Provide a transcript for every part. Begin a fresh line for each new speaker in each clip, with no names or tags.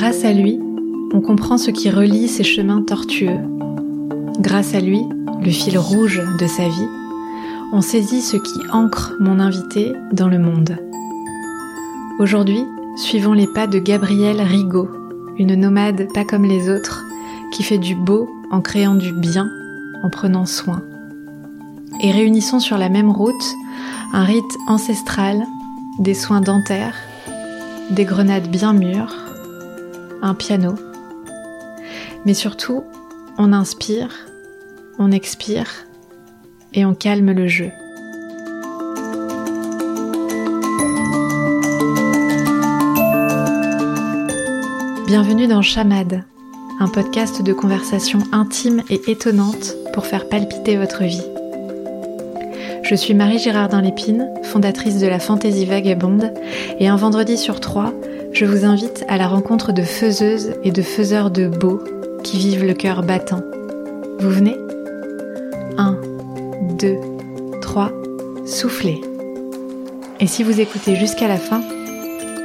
Grâce à lui, on comprend ce qui relie ces chemins tortueux. Grâce à lui, le fil rouge de sa vie, on saisit ce qui ancre mon invité dans le monde. Aujourd'hui, suivons les pas de Gabrielle Rigaud, une nomade pas comme les autres, qui fait du beau en créant du bien, en prenant soin. Et réunissons sur la même route un rite ancestral, des soins dentaires, des grenades bien mûres, un piano. Mais surtout, on inspire, on expire et on calme le jeu. Bienvenue dans Chamade, un podcast de conversation intime et étonnante pour faire palpiter votre vie. Je suis Marie Girardin Lépine, fondatrice de la Fantaisie Vagabonde, et un vendredi sur trois, je vous invite à la rencontre de faiseuses et de faiseurs de beau qui vivent le cœur battant. Vous venez? 1, 2, 3, soufflez. Et si vous écoutez jusqu'à la fin,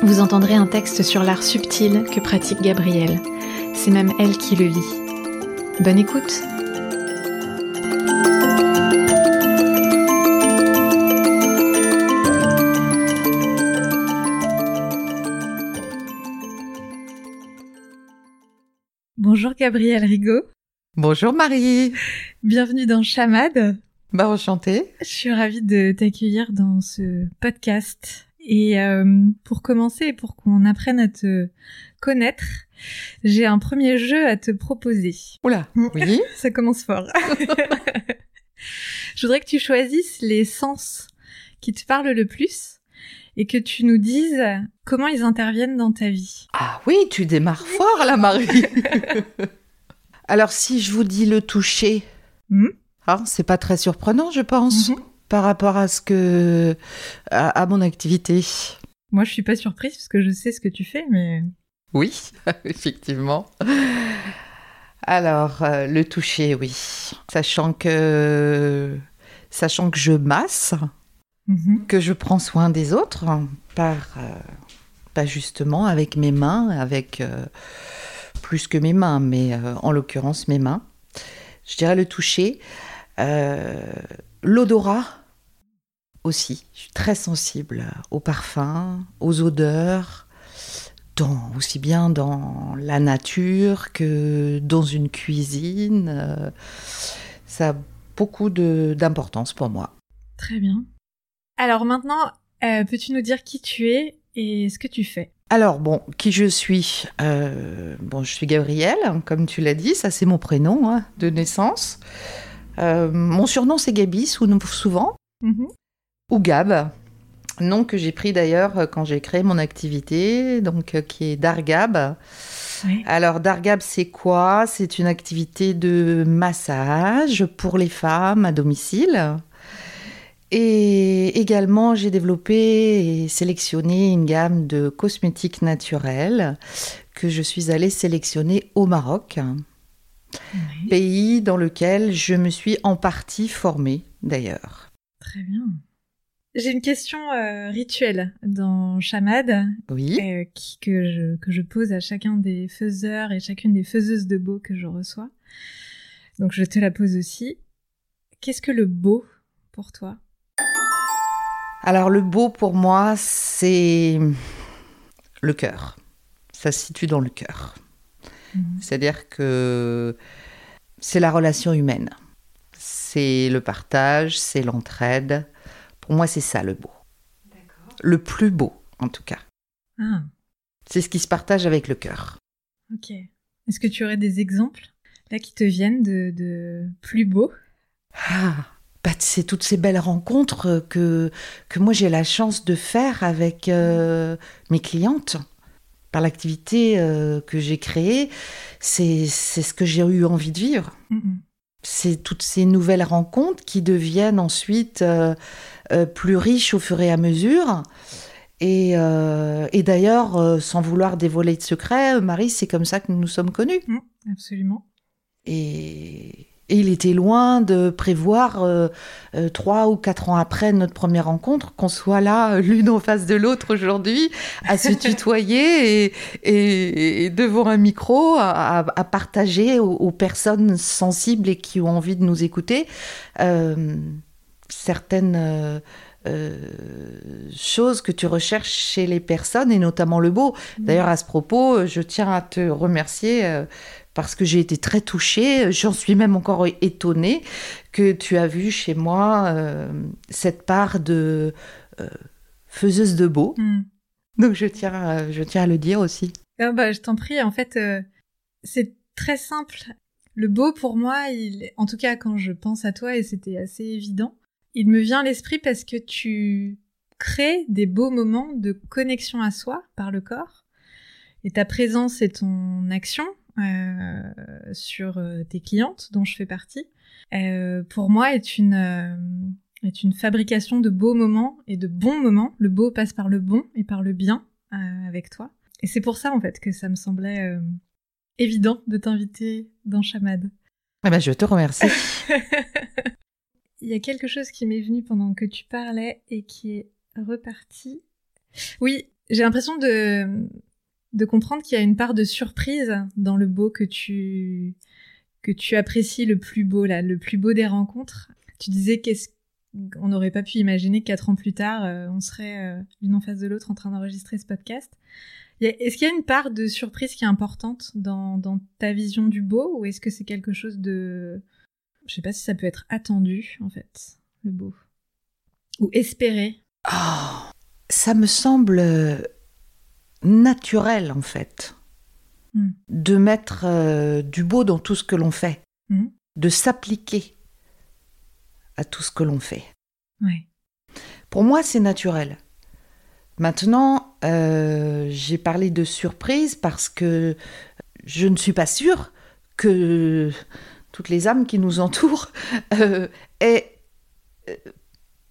vous entendrez un texte sur l'art subtil que pratique Gabrielle. C'est même elle qui le lit. Bonne écoute Bonjour Gabrielle Rigaud.
Bonjour Marie.
Bienvenue dans Chamade.
Bah enchantée.
Je suis ravie de t'accueillir dans ce podcast. Et euh, pour commencer et pour qu'on apprenne à te connaître, j'ai un premier jeu à te proposer.
Oula, oui.
Ça commence fort. Je voudrais que tu choisisses les sens qui te parlent le plus et que tu nous dises comment ils interviennent dans ta vie.
Ah oui, tu démarres fort là, Marie. Alors si je vous dis le toucher, hmm? hein, c'est pas très surprenant, je pense, mhm. par rapport à ce que à, mon activité.
Moi, je suis pas surprise parce que je sais ce que tu fais, mais
oui, effectivement. Alors euh, le toucher, oui, sachant que sachant que je masse. Mhm. que je prends soin des autres par, euh, pas justement avec mes mains, avec euh, plus que mes mains, mais euh, en l'occurrence mes mains. Je dirais le toucher. L'odorat aussi. Je suis très sensible aux parfums, aux odeurs, dans, aussi bien dans la nature que dans une cuisine. ça a beaucoup d'importance pour moi.
Très bien. Alors maintenant, euh, peux-tu nous dire qui tu es et ce que tu fais?
Alors bon, qui je suis? Euh, Bon, je suis Gabrielle, comme tu l'as dit, ça c'est mon prénom hein, de naissance. Euh, mon surnom c'est Gabi, souvent, mhm. ou Gab, nom que j'ai pris d'ailleurs quand j'ai créé mon activité, donc qui est Dargab. Alors Dargab c'est quoi? C'est une activité de massage pour les femmes à domicile. Et également, j'ai développé et sélectionné une gamme de cosmétiques naturels que je suis allée sélectionner au Maroc, pays dans lequel je me suis en partie formée d'ailleurs.
Très bien. J'ai une question euh, rituelle dans Chamad
oui.
Euh, que, je, que je pose à chacun des faiseurs et chacune des faiseuses de beau que je reçois. Donc je te la pose aussi. Qu'est-ce que le beau pour toi?
Alors le beau pour moi, c'est le cœur. Ça se situe dans le cœur. Mhm. C'est-à-dire que c'est la relation humaine. C'est le partage, c'est l'entraide. Pour moi, c'est ça le beau. Le plus beau, en tout cas. Ah. C'est ce qui se partage avec le cœur.
Ok. Est-ce que tu aurais des exemples là qui te viennent de, de plus beau?
Ah, bah, c'est toutes ces belles rencontres que, que moi j'ai la chance de faire avec euh, mes clientes. Par l'activité euh, que j'ai créée, c'est ce que j'ai eu envie de vivre. C'est toutes ces nouvelles rencontres qui deviennent ensuite euh, plus riches au fur et à mesure. Et, et d'ailleurs, sans vouloir dévoiler de secret, Marie, c'est comme ça que nous nous sommes connus.
Mm, absolument.
Et, Et il était loin de prévoir euh, euh, trois ou quatre ans après notre première rencontre qu'on soit là l'une en face de l'autre aujourd'hui à se tutoyer et, devant un micro à, partager aux, personnes sensibles et qui ont envie de nous écouter certaines choses que tu recherches chez les personnes et notamment le beau. Mmh. D'ailleurs à ce propos, je tiens à te remercier parce que j'ai été très touchée. J'en suis même encore étonnée que tu as vu chez moi euh, cette part de euh, faiseuse de beau. Hmm. Donc je tiens, à, je tiens à le dire aussi.
Ah bah, je t'en prie, en fait, euh, c'est très simple. Le beau pour moi, il, en tout cas quand je pense à toi, et c'était assez évident, il me vient à l'esprit parce que tu crées des beaux moments de connexion à soi par le corps. Et ta présence et ton action sur euh, tes clientes, dont je fais partie, euh, pour moi est une est une fabrication de beaux moments et de bons moments. Le beau passe par le bon et par le bien avec toi. Et c'est pour ça en fait que ça me semblait évident de t'inviter dans Chamade.
Eh ben, je te remercie.
Il y a quelque chose qui m'est venu pendant que tu parlais et qui est reparti. Oui, j'ai l'impression de de comprendre qu'il y a une part de surprise dans le beau que tu que tu apprécies le plus beau là, le plus beau des rencontres. Tu disais qu'est-ce qu'on n'aurait pas pu imaginer quatre ans plus tard, euh, on serait euh, l'une en face de l'autre en train d'enregistrer ce podcast. Est-ce qu'il y a une part de surprise qui est importante dans, dans ta vision du beau ou est-ce que c'est quelque chose de... Je sais pas si ça peut être attendu en fait, le beau. Ou espéré?
Oh, ça me semble naturel en fait hmm. de mettre euh, du beau dans tout ce que l'on fait, hmm. de s'appliquer à tout ce que l'on fait. Pour moi, c'est naturel. Maintenant, euh, j'ai parlé de surprise parce que je ne suis pas sûre que toutes les âmes qui nous entourent euh, aient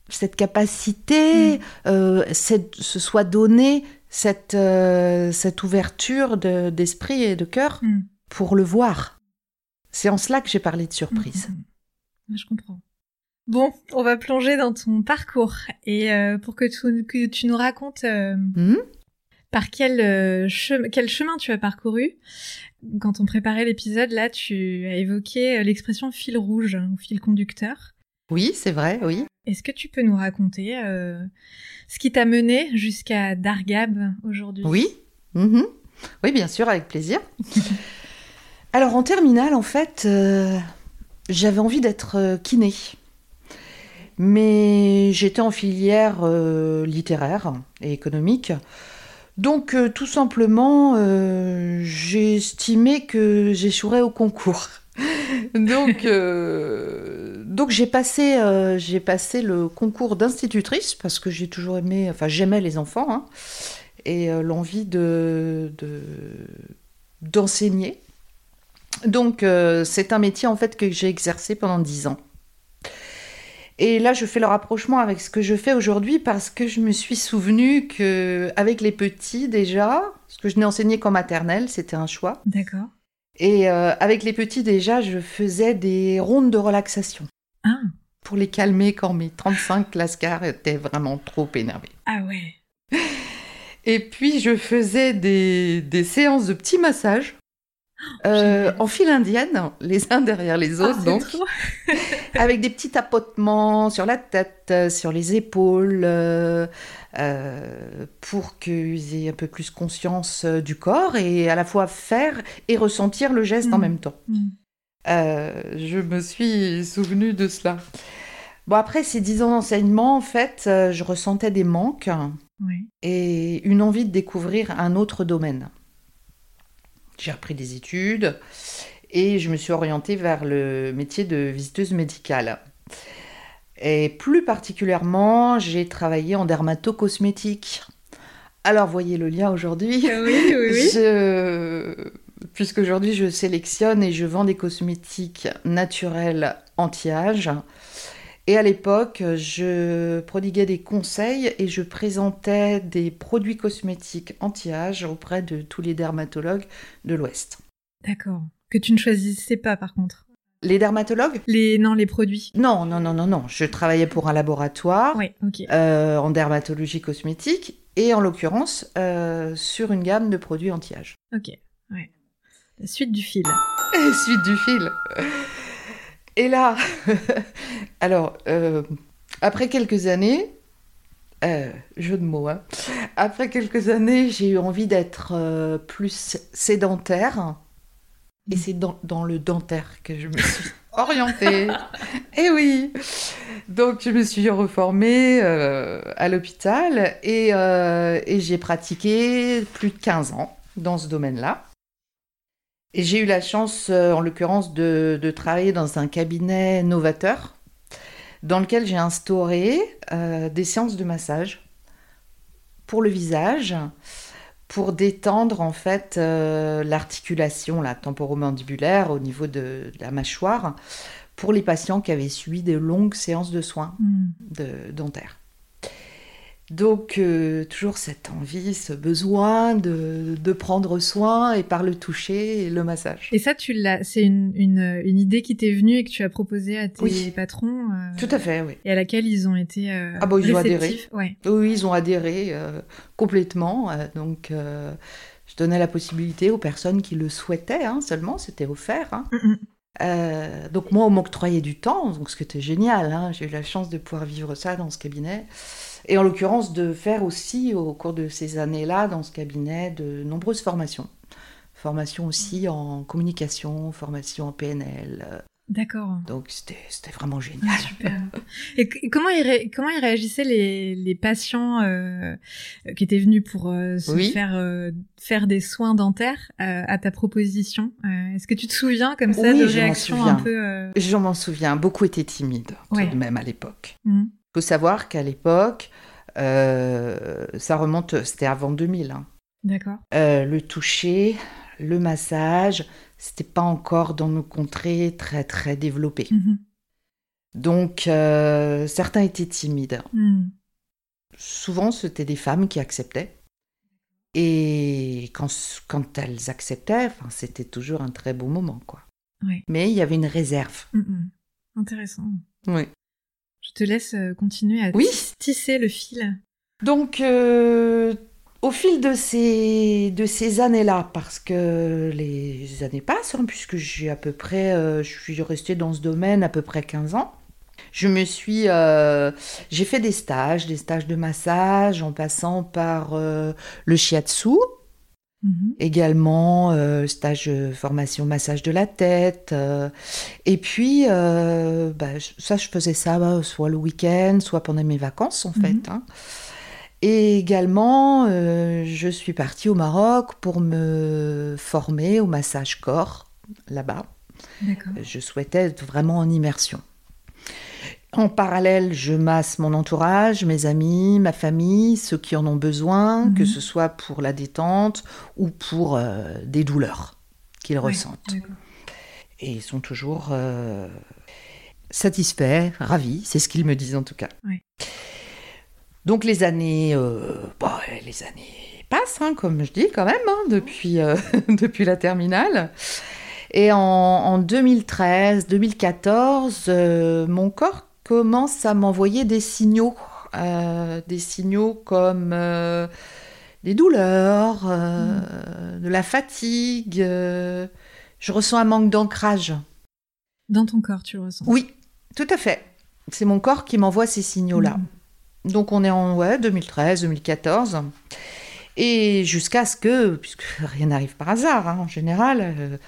cette capacité, hmm. se soit donné cette, euh, cette ouverture d'esprit et de cœur hmm. pour le voir. C'est en cela que j'ai parlé de surprise.
Hmm, hmm, Je comprends. Bon, on va plonger dans ton parcours et euh, pour que tu, que tu, nous racontes euh, par quel, quel chemin tu as parcouru. Quand on préparait l'épisode, là, tu as évoqué l'expression fil rouge ou fil conducteur.
Oui, c'est vrai, oui.
Est-ce que tu peux nous raconter euh, ce qui t'a mené jusqu'à Dargab aujourd'hui?
Oui. Mhm. Oui, bien sûr, avec plaisir. Alors en terminale, en fait, euh, j'avais envie d'être euh, kiné. Mais j'étais en filière littéraire et économique. Donc tout simplement, j'ai estimé que j'échouerais au concours. donc, euh, donc j'ai passé, euh, j'ai passé le concours d'institutrice parce que j'ai toujours aimé, enfin j'aimais les enfants hein, et euh, l'envie de, d'enseigner. Donc c'est un métier en fait que j'ai exercé pendant dix ans. Et là, je fais le rapprochement avec ce que je fais aujourd'hui parce que je me suis souvenu que avec les petits déjà, parce que je n'ai enseigné qu'en maternelle, c'était un choix.
D'accord.
Et euh, avec les petits, déjà, je faisais des rondes de relaxation.
Ah.
Pour les calmer quand mes 35 lascars étaient vraiment trop énervés.
Ah ouais.
Et puis, je faisais des, des séances de petits massages. Euh, en file indienne, les uns derrière les ah, autres, donc, avec des petits tapotements sur la tête, sur les épaules, euh, euh, pour qu'ils aient un peu plus conscience euh, du corps et à la fois faire et ressentir le geste en mm. même temps. Mm. Euh, je me suis souvenu de cela. Bon, après ces dix ans d'enseignement, en fait, je ressentais des manques et une envie de découvrir un autre domaine. J'ai repris des études et je me suis orientée vers le métier de visiteuse médicale. Et plus particulièrement, j'ai travaillé en dermatocosmétique. Alors, voyez le lien aujourd'hui.
Ah oui, oui, oui.
Je... Puisqu'aujourd'hui, je sélectionne et je vends des cosmétiques naturels anti-âge. Et à l'époque, je prodiguais des conseils et je présentais des produits cosmétiques anti-âge auprès de tous les dermatologues de l'Ouest.
D'accord. Que tu ne choisissais pas, par contre
Les dermatologues?
Les... Non, les produits.
Non, non, non, non, non. Je travaillais pour un laboratoire
oui,
euh, en dermatologie cosmétique et en l'occurrence euh, sur une gamme de produits anti-âge.
Ok, ouais. La suite du fil.
Suite du fil. Et là, alors, euh, après quelques années, euh, jeu de mots, hein, après quelques années, j'ai eu envie d'être euh, plus sédentaire. Et c'est dans, dans le dentaire que je me suis orientée. et oui. Donc, je me suis reformée à l'hôpital et, et j'ai pratiqué plus de 15 ans dans ce domaine-là. Et j'ai eu la chance, euh, en l'occurrence, de, de travailler dans un cabinet novateur dans lequel j'ai instauré euh, des séances de massage pour le visage, pour détendre en fait euh, l'articulation la temporomandibulaire au niveau de, de la mâchoire pour les patients qui avaient suivi de longues séances de soins
Hmm.
de, dentaires. Donc, euh, toujours cette envie, ce besoin de, de prendre soin et par le toucher et le massage.
Et ça, tu l'as, c'est une, une, une idée qui t'est venue et que tu as proposée à tes
Oui.
patrons euh,
Tout à fait, oui.
et à laquelle ils ont été euh,
Ah bah, ils ont adhéré.
Ouais.
Oui, ils ont adhéré euh, complètement. donc, je donnais la possibilité aux personnes qui le souhaitaient hein, seulement, c'était offert. hein.
Mm, mm.
Euh, donc, moi, on m'octroyait du temps, donc ce qui était génial. hein. J'ai eu la chance de pouvoir vivre ça dans ce cabinet. Et en l'occurrence, de faire aussi, au cours de ces années-là, dans ce cabinet, de nombreuses formations. Formation aussi en communication, formation en PNL.
D'accord.
Donc, c'était c'était vraiment génial.
Super. Et comment ils, ré- comment ils réagissaient les, les patients euh, qui étaient venus pour euh, se
Oui.
faire euh, faire des soins dentaires à ta proposition Est-ce que tu te souviens comme ça
Oui,
de réactions un peu
Je m'en souviens, beaucoup étaient timides, tout
Ouais.
de même, à l'époque.
hmm,
Il faut savoir qu'à l'époque, euh, ça remonte, c'était avant 2000. hein.
D'accord.
Euh, le toucher, le massage, c'était pas encore dans nos contrées très très développé.
Mhm.
Donc euh, certains étaient timides.
Hmm.
Souvent, c'était des femmes qui acceptaient. Et quand, quand elles acceptaient, c'était toujours un très beau moment, quoi.
Ouais.
Mais il y avait une réserve.
Hmm, hmm. Intéressant.
Oui.
Je te laisse euh, continuer à
Oui.
tisser le fil.
Donc, euh, au fil de ces, de ces années-là, parce que les années passent, hein, puisque j'ai à peu près, euh, je suis restée dans ce domaine à peu près 15 ans, je me suis, euh, j'ai fait des stages, des stages de massage, en passant par le shiatsu,
Mhm.
également euh, stage de formation massage de la tête, euh, et puis euh, bah, ça, je faisais ça bah, soit le week-end, soit pendant mes vacances en fait. hein. Et également, euh, je suis partie au Maroc pour me former au massage corps là-bas. Je souhaitais être vraiment en immersion. En parallèle, je masse mon entourage, mes amis, ma famille, ceux qui en ont besoin,
Mhm.
que ce soit pour la détente ou pour euh, des douleurs qu'ils ressentent. Et ils sont toujours euh, satisfaits, ravis, c'est ce qu'ils me disent en tout cas. Donc les années, euh, bah, les années passent, hein, comme je dis quand même, hein, depuis, depuis la terminale. Et en, en 2013, 2014, euh, mon corps commence à m'envoyer des signaux, euh, des signaux comme euh, des douleurs, euh, de la fatigue. je ressens un manque d'ancrage.
Dans ton corps, tu le ressens.
Oui, tout à fait. C'est mon corps qui m'envoie ces signaux-là.
Mhm.
Donc on est en ouais, 2013, 2014. Et jusqu'à ce que, puisque rien n'arrive par hasard hein, en général,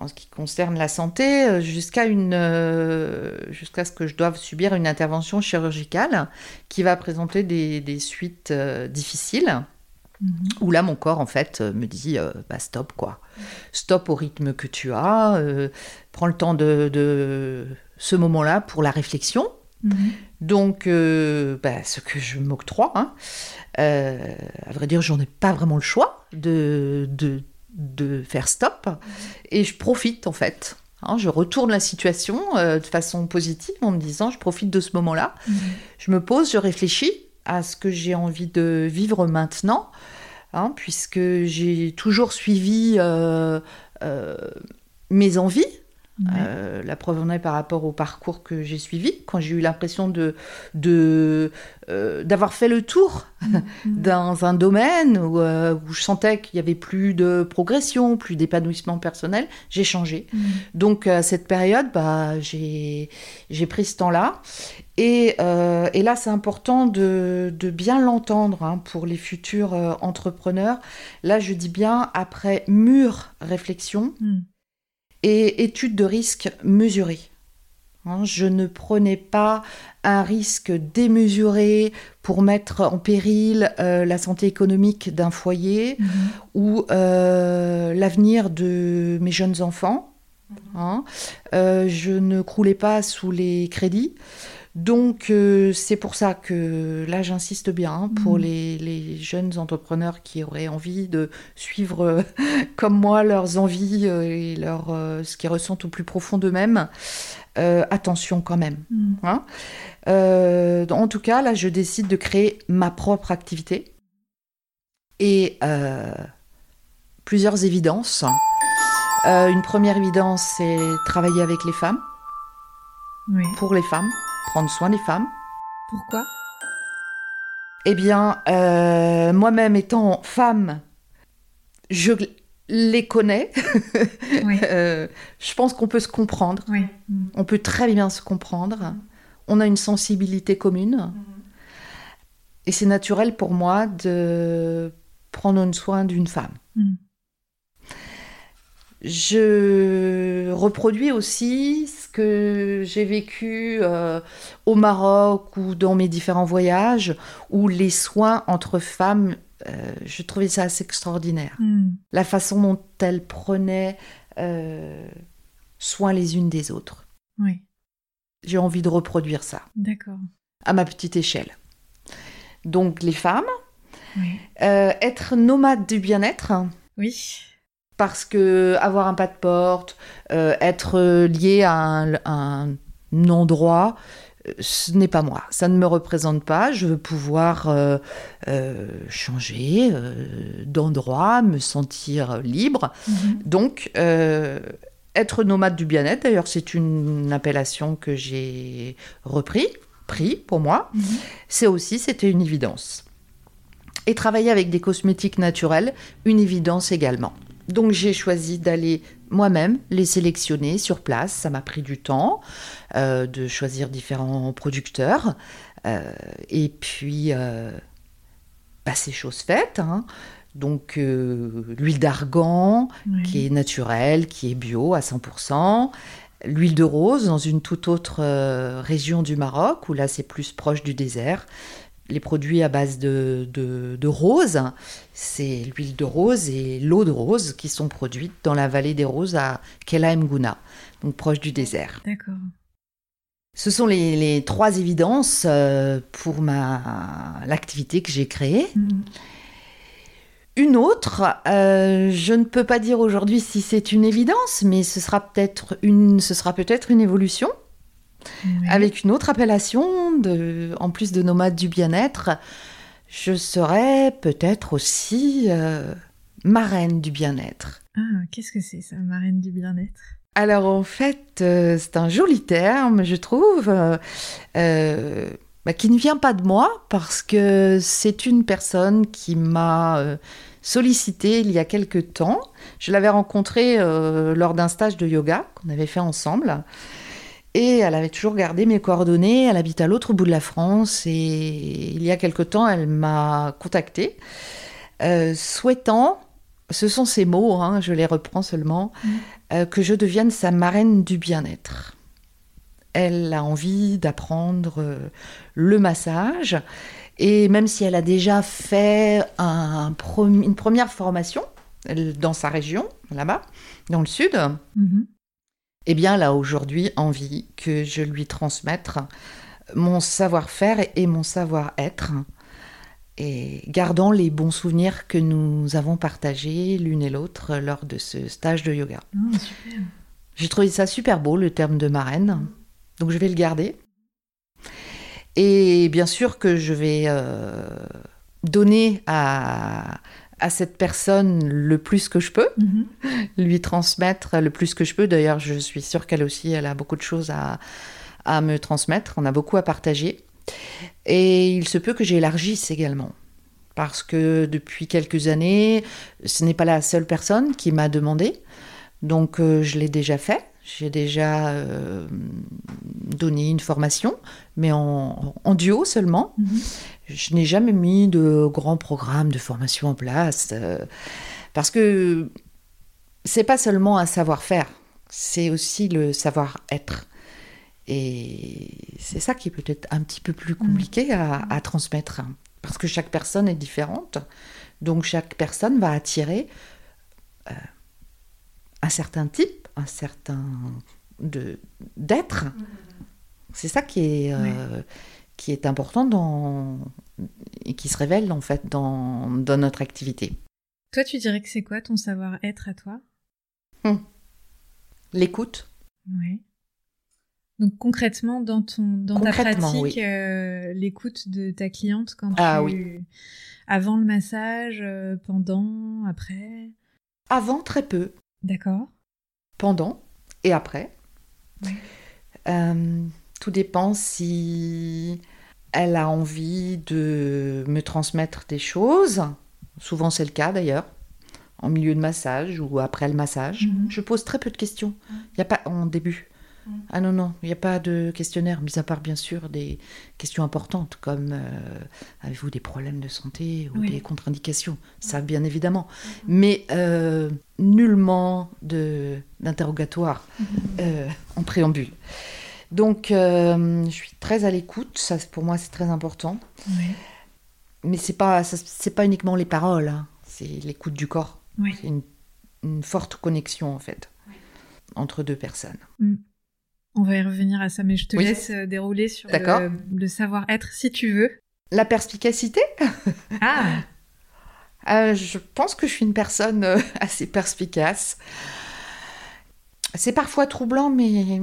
en ce qui concerne la santé, euh, jusqu'à une, euh, jusqu'à ce que je doive subir une intervention chirurgicale qui va présenter des, des suites euh, difficiles.
Mhm.
Où là, mon corps, en fait, me dit euh, bah, stop, quoi. Stop au rythme que tu as. prends le temps de, de ce moment-là pour la réflexion.
Mhm.
Donc, euh, bah, ce que je m'octroie, hein, euh, à vrai dire, j'en ai pas vraiment le choix de, de, de faire stop. Et je profite, en fait. Hein, je retourne la situation euh, de façon positive en me disant, je profite de ce moment-là.
Mhm.
Je me pose, je réfléchis à ce que j'ai envie de vivre maintenant, hein, puisque j'ai toujours suivi euh, euh, mes envies, Euh, la preuve en est par rapport au parcours que j'ai suivi, quand j'ai eu l'impression de, de euh, d'avoir fait le tour mm. dans un domaine où, euh, où je sentais qu'il y avait plus de progression, plus d'épanouissement personnel, j'ai changé. Mm. Donc à cette période, bah, j'ai, j'ai pris ce temps-là. Et, et là, c'est important de, de bien l'entendre hein, pour les futurs entrepreneurs. Là, je dis bien après mûre réflexion. Mm et étude de risque mesurée. Hein, je ne prenais pas un risque démesuré pour mettre en péril euh, la santé économique d'un foyer mhm. ou euh, l'avenir de mes jeunes enfants. Hein. Euh, je ne croulais pas sous les crédits. Donc euh, c'est pour ça que là j'insiste bien hein, pour mm. les, jeunes entrepreneurs qui auraient envie de suivre euh, comme moi leurs envies euh, et leur, ce qu'ils ressentent au plus profond d'eux-mêmes. attention quand même. Mm. Hein. en tout cas, là je décide de créer ma propre activité et plusieurs évidences. une première évidence, c'est travailler avec les femmes, pour les femmes prendre soin des femmes.
Pourquoi?
Eh bien, euh, moi-même étant femme, je les connais. Euh, je pense qu'on peut se comprendre. On peut très bien se comprendre. On a une sensibilité commune. Mm-hmm. Et c'est naturel pour moi de prendre soin d'une femme. Mm. Je reproduis aussi ce que j'ai vécu euh, au Maroc ou dans mes différents voyages, où les soins entre femmes, euh, je trouvais ça assez extraordinaire. Hmm. La façon dont elles prenaient euh, soin les unes des autres.
Oui.
J'ai envie de reproduire ça.
D'accord.
À ma petite échelle. Donc les femmes, être nomade du bien-être.
Oui
parce que avoir un pas de porte, euh, être lié à un, endroit, euh, ce n'est pas moi. Ça ne me représente pas. Je veux pouvoir euh, changer d'endroit, me sentir libre. Mhm. Donc, être nomade du bien-être, d'ailleurs, c'est une appellation que j'ai repris, pris pour moi. Mhm. C'est aussi, c'était une évidence. Et travailler avec des cosmétiques naturels, une évidence également. Donc j'ai choisi d'aller moi-même les sélectionner sur place. Ça m'a pris du temps euh, de choisir différents producteurs. Euh, et puis, euh, bah, c'est chose faite. Hein. Donc l'huile d'argan qui est naturelle, qui est bio à 100%. L'huile de rose dans une toute autre région du Maroc, où là c'est plus proche du désert les produits à base de, de, rose, c'est l'huile de rose et l'eau de rose qui sont produites dans la vallée des roses à Kela Mgouna, donc proche du désert.
D'accord.
Ce sont les, trois évidences euh, pour ma l'activité que j'ai créée. Mhm. Une autre, euh, je ne peux pas dire aujourd'hui si c'est une évidence, mais ce sera peut-être une, ce sera peut-être une évolution avec une autre appellation, de, en plus de nomade du bien-être, je serais peut-être aussi euh, marraine du bien-être.
Ah, qu'est-ce que c'est ça, marraine du bien-être?
Alors en fait, euh, c'est un joli terme, je trouve, euh, bah, qui ne vient pas de moi parce que c'est une personne qui m'a sollicité il y a quelque temps. Je l'avais rencontrée lors d'un stage de yoga qu'on avait fait ensemble. Et elle avait toujours gardé mes coordonnées. Elle habite à l'autre bout de la France. Et il y a quelque temps, elle m'a contactée, euh, souhaitant, ce sont ses mots, hein, je les reprends seulement, mm. euh, que je devienne sa marraine du bien-être. Elle a envie d'apprendre euh, le massage. Et même si elle a déjà fait un, une première formation dans sa région, là-bas, dans le sud, mm-hmm eh bien, elle a aujourd'hui envie que je lui transmette mon savoir-faire et mon savoir-être, et gardant les bons souvenirs que nous avons partagés l'une et l'autre lors de ce stage de yoga.
Ah,
J'ai trouvé ça super beau, le terme de marraine, donc je vais le garder. Et bien sûr que je vais euh, donner à, à cette personne le plus que je peux,
Mhm.
lui transmettre le plus que je peux. D'ailleurs, je suis sûre qu'elle aussi, elle a beaucoup de choses à, à me transmettre. On a beaucoup à partager. Et il se peut que j'élargisse également. Parce que depuis quelques années, ce n'est pas la seule personne qui m'a demandé. Donc, euh, je l'ai déjà fait. J'ai déjà euh, donné une formation, mais en, en duo seulement.
Mhm.
Je n'ai jamais mis de grands programmes de formation en place euh, parce que c'est pas seulement un savoir-faire, c'est aussi le savoir-être. Et c'est ça qui est peut-être un petit peu plus compliqué à, à transmettre hein, parce que chaque personne est différente. Donc chaque personne va attirer euh, un certain type, un certain de d'être. C'est ça qui est euh, qui est important dans et qui se révèle en fait dans, dans notre activité.
Toi, tu dirais que c'est quoi ton savoir-être à toi?
L'écoute,
Ouais. Donc concrètement, dans ton dans ta pratique,
oui.
euh, l'écoute de ta cliente quand
Ah
tu avant le massage, euh, pendant, après,
avant très peu,
d'accord.
Pendant et après. Euh, tout dépend si elle a envie de me transmettre des choses. Souvent c'est le cas d'ailleurs, en milieu de massage ou après le massage.
Mhm.
Je pose très peu de questions. Il y a pas en début.
Mhm.
Ah non non, il n'y a pas de questionnaire, mis à part bien sûr des questions importantes comme euh, avez-vous des problèmes de santé ou
Oui.
des contre-indications? Ça bien évidemment, mais euh, nullement de d'interrogatoire euh, en préambule. Donc, je suis très à l'écoute. Ça, pour moi, c'est très important. Mais c'est pas, ça- c'est pas uniquement les paroles. hein. C'est l'écoute du corps. C'est une, une forte connexion en fait entre deux personnes.
On va y revenir à ça, mais je te
Oui.
laisse euh, dérouler sur le, le savoir-être si tu veux.
La perspicacité?
Ah,
Euh, je pense que je suis une personne euh, assez perspicace. C'est parfois troublant, mais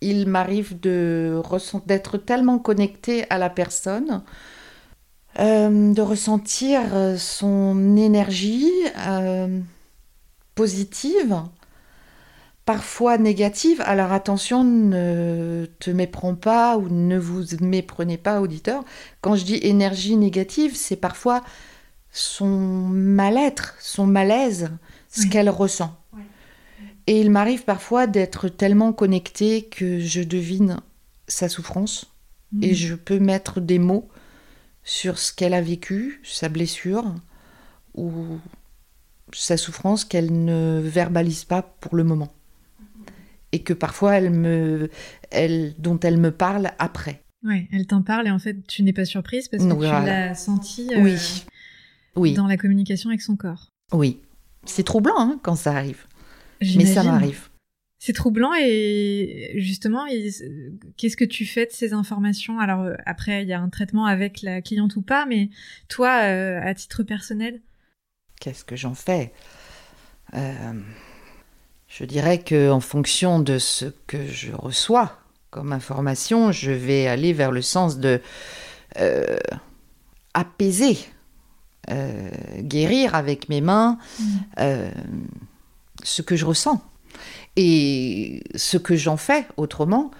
il m'arrive d'être tellement connectée à la personne, euh, de ressentir son énergie euh, positive, parfois négative. Alors attention, ne te méprends pas ou ne vous méprenez pas, auditeur. Quand je dis énergie négative, c'est parfois son mal-être, son malaise, ce
Oui.
qu'elle ressent.
Oui.
Et il m'arrive parfois d'être tellement connectée que je devine sa souffrance et
Mm.
je peux mettre des mots sur ce qu'elle a vécu, sa blessure ou sa souffrance qu'elle ne verbalise pas pour le moment. Et que parfois elle me, elle, dont elle me parle après.
ouais, elle t'en parle et en fait, tu n'es pas surprise parce que
Voilà.
tu l'as senti euh,
Oui, oui,
dans la communication avec son corps.
oui. C'est troublant hein, quand ça arrive, mais ça m'arrive.
C'est troublant et justement, qu'est-ce que tu fais de ces informations? Alors euh, après, il y a un traitement avec la cliente ou pas, mais toi, euh, à titre personnel,
Qu'est-ce que j'en fais? Euh, Je dirais que en fonction de ce que je reçois comme information, je vais aller vers le sens de euh, apaiser, euh, guérir avec mes mains euh, ce que je ressens. Et ce que j'en fais autrement,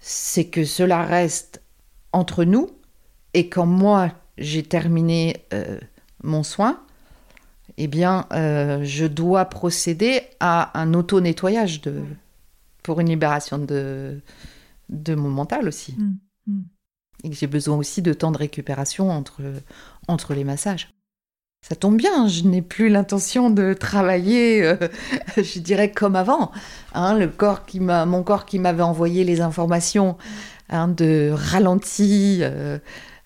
c'est que cela reste entre nous et quand moi j'ai terminé mon soin, eh bien, euh, je dois procéder à un auto-nettoyage de, pour une libération de, de mon mental aussi.
Mm, mm.
Et que j'ai besoin aussi de temps de récupération entre, entre les massages. Ça tombe bien, je n'ai plus l'intention de travailler, euh, je dirais comme avant. Hein, le corps qui m'a, mon corps qui m'avait envoyé les informations hein, de ralenti, euh,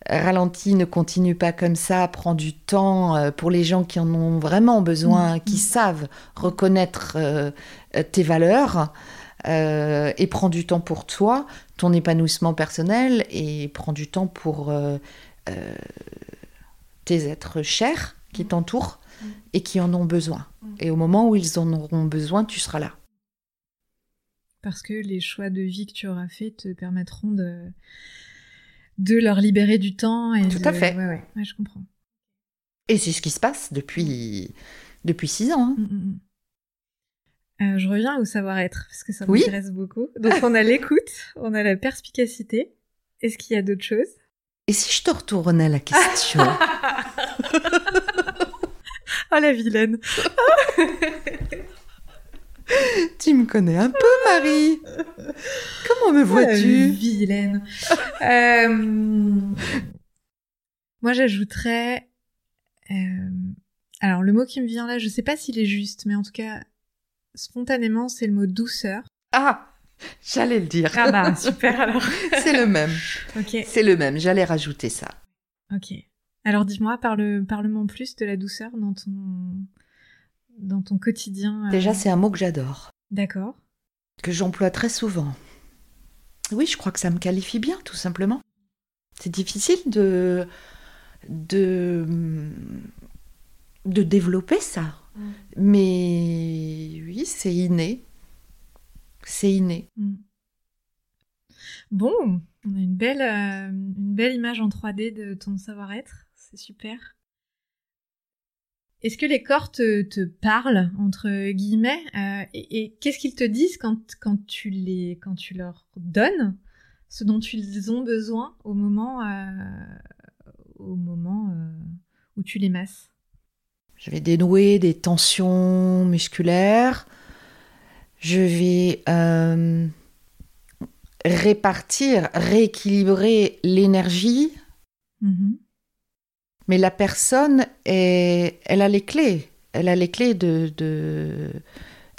ralenti, ne continue pas comme ça, prend du temps euh, pour les gens qui en ont vraiment besoin,
Mhm.
qui savent reconnaître euh, tes valeurs. euh, et prends du temps pour toi, ton épanouissement personnel, et prends du temps pour euh, tes êtres chers qui t'entourent et qui en ont besoin. Et au moment où ils en auront besoin, tu seras là.
parce que les choix de vie que tu auras faits te permettront de de leur libérer du temps et
Tout
de-
à fait.
Ouais, ouais, ouais, je comprends.
Et c'est ce qui se passe depuis, depuis six ans. Hein. Mm, mm,
euh, je reviens au savoir-être, parce que ça m'intéresse beaucoup. Donc on a l'écoute, on a la perspicacité. Est-ce qu'il y a d'autres choses?
Et si je te retournais la question?
Oh la vilaine
Tu me connais un peu, Marie Comment me vois-tu
Vilaine euh, Moi j'ajouterais... Euh, alors le mot qui me vient là, je sais pas s'il est juste, mais en tout cas spontanément, c'est le mot douceur.
Ah J'allais le dire.
Ah bah, super alors.
c'est le même. Ok. C'est le même, j'allais rajouter ça.
Ok. Alors dis-moi, parle, parle-moi plus de la douceur dans ton, dans ton quotidien.
Euh. Déjà, c'est un mot que j'adore.
D'accord.
Que j'emploie très souvent. Oui, je crois que ça me qualifie bien, tout simplement. C'est difficile de, de, de développer ça. Mm. Mais oui, c'est inné. C'est inné. Mm.
Bon, on a une belle, euh, une belle image en 3D de ton savoir-être. C'est super. Est-ce que les corps te, parlent, entre guillemets euh, Et, qu'est-ce qu'ils te disent quand, quand, tu les, quand tu leur donnes ce dont ils ont besoin au moment, euh, au moment où tu les masses?
Je vais dénouer des tensions musculaires. Je vais euh, répartir, rééquilibrer l'énergie. Mm-hmm. Mais la personne, est, elle a les clés. Elle a les clés de, de...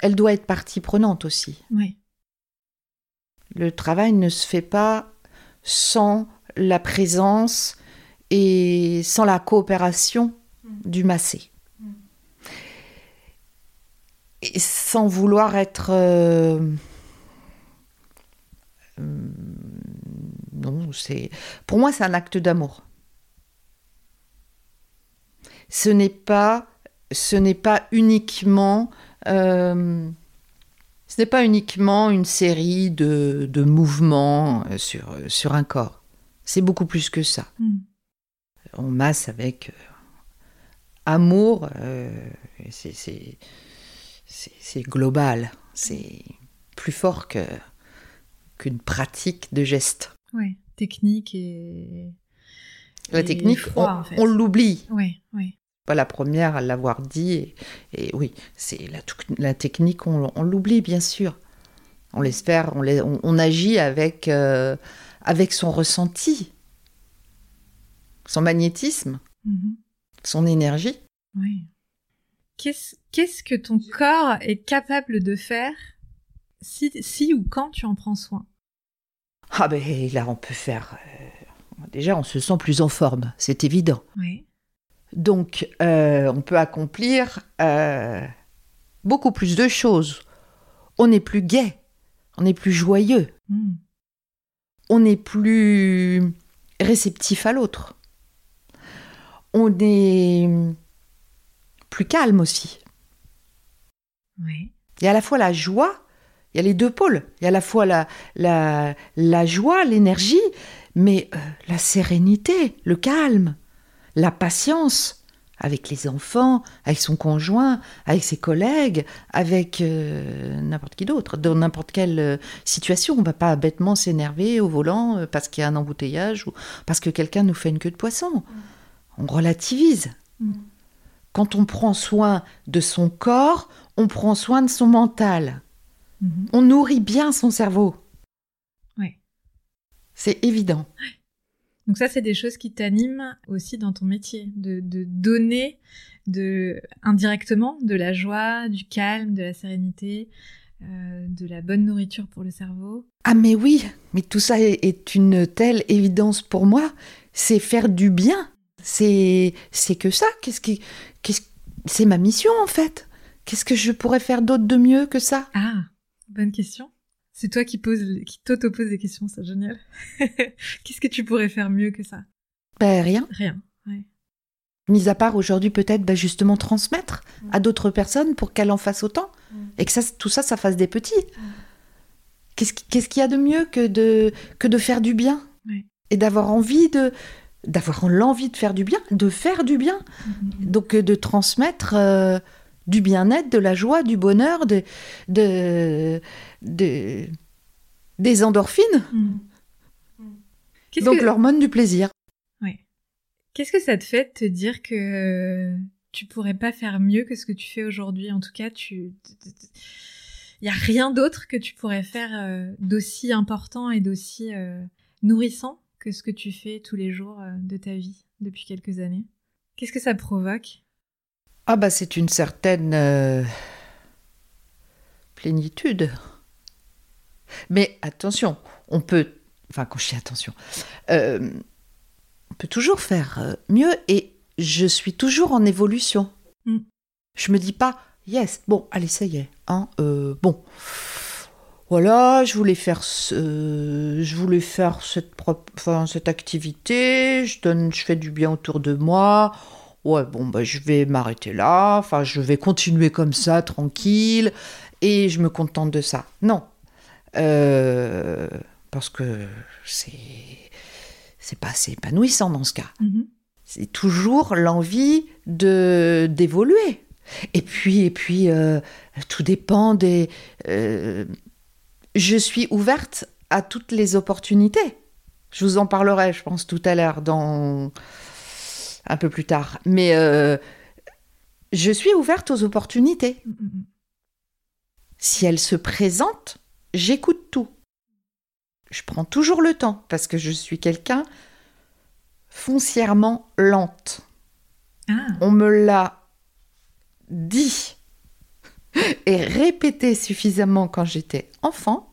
Elle doit être partie prenante aussi.
Oui.
Le travail ne se fait pas sans la présence et sans la coopération mm. du massé sans vouloir être... Euh, euh, non, c'est... Pour moi, c'est un acte d'amour. Ce n'est pas, ce n'est pas uniquement... Euh, ce n'est pas uniquement une série de, de mouvements sur, sur un corps. C'est beaucoup plus que ça. Hmm. On masse avec amour. c'est c'est global, c'est plus fort que qu'une pratique de geste.
Oui, technique et.
La technique, on, l'oublie.
Oui, oui.
Pas la première à l'avoir dit. Et, oui, c'est la, la, technique, on, l'oublie bien sûr. On laisse faire, on, on, agit avec, euh, avec son ressenti, son magnétisme, mm-hmm. son énergie.
Oui. Qu'est-ce que ton corps est capable de faire si, si ou quand tu en prends soin?
Ah ben là, on peut faire... Déjà, on se sent plus en forme, c'est évident.
Oui.
Donc, euh, on peut accomplir euh, beaucoup plus de choses. On est plus gai, on est plus joyeux, hmm. on est plus réceptif à l'autre. On est plus calme aussi.
Oui.
Il y a à la fois la joie, il y a les deux pôles. Il y a à la fois la, la, la joie, l'énergie, mais euh, la sérénité, le calme, la patience avec les enfants, avec son conjoint, avec ses collègues, avec euh, n'importe qui d'autre, dans n'importe quelle euh, situation. On ne va pas bêtement s'énerver au volant parce qu'il y a un embouteillage ou parce que quelqu'un nous fait une queue de poisson. On relativise. Mm. Quand on prend soin de son corps, on prend soin de son mental. Mhm. On nourrit bien son cerveau. C'est évident.
Donc ça, c'est des choses qui t'animent aussi dans ton métier, de, donner de, indirectement de la joie, du calme, de la sérénité, euh, de la bonne nourriture pour le cerveau.
Ah mais oui, mais tout ça est une telle évidence pour moi, c'est faire du bien. C'est c'est que ça. Qu'est-ce qui c'est ma mission en fait. Qu'est-ce que je pourrais faire d'autre de mieux que ça?
Ah, bonne question. C'est toi qui pose, qui t'auto-pose des questions, c'est génial. Qu'est-ce que tu pourrais faire mieux que ça?
Ben rien.
Rien. Ouais.
Mis à part aujourd'hui peut-être ben, justement transmettre mm. à d'autres personnes pour qu'elles en fassent autant mm. et que ça, tout ça, ça fasse des petits. Mm. Qu'est-ce qu'il y a de mieux que de, que de faire du bien et d'avoir envie de, d'avoir l'envie de faire du bien, de faire du bien. Mm-hmm. Donc de transmettre du bien-être, de la joie, du bonheur, de, de, des endorphines. Mm. Donc l'hormone du plaisir.
Oui. Qu'est-ce que ça te fait de te dire que tu pourrais pas faire mieux que ce que tu fais aujourd'hui? En tout cas, tu il y a rien d'autre que tu pourrais faire euh, d'aussi important et d'aussi euh, nourrissant que ce que tu fais tous les jours euh, de ta vie depuis quelques années. Qu'est-ce que ça provoque?
Ah bah c'est une certaine plénitude. Mais attention, on peut, enfin quand je dis attention, on peut toujours faire mieux et je suis toujours en évolution. Mm. Je me dis pas, yes, bon, allez, ça y est. Hein, euh, bon, voilà, je voulais faire, ce, je voulais faire cette, enfin, cette activité, je, donne, je fais du bien autour de moi. Ouais, bon, bah, je vais m'arrêter là, enfin, je vais continuer comme ça, tranquille, et je me contente de ça. Non. Euh, parce que c'est c'est pas assez épanouissant dans ce cas. Mm-hmm. C'est toujours l'envie de d'évoluer. Et puis, et puis, euh, tout dépend des. Euh, je suis ouverte à toutes les opportunités. Je vous en parlerai, je pense, tout à l'heure, dans un peu plus tard. Mais euh, je suis ouverte aux opportunités. Mm, mm, mm. Si elles se présentent, j'écoute tout. Je prends toujours le temps parce que je suis quelqu'un foncièrement lente. Ah. On me l'a dit et répété suffisamment quand j'étais enfant.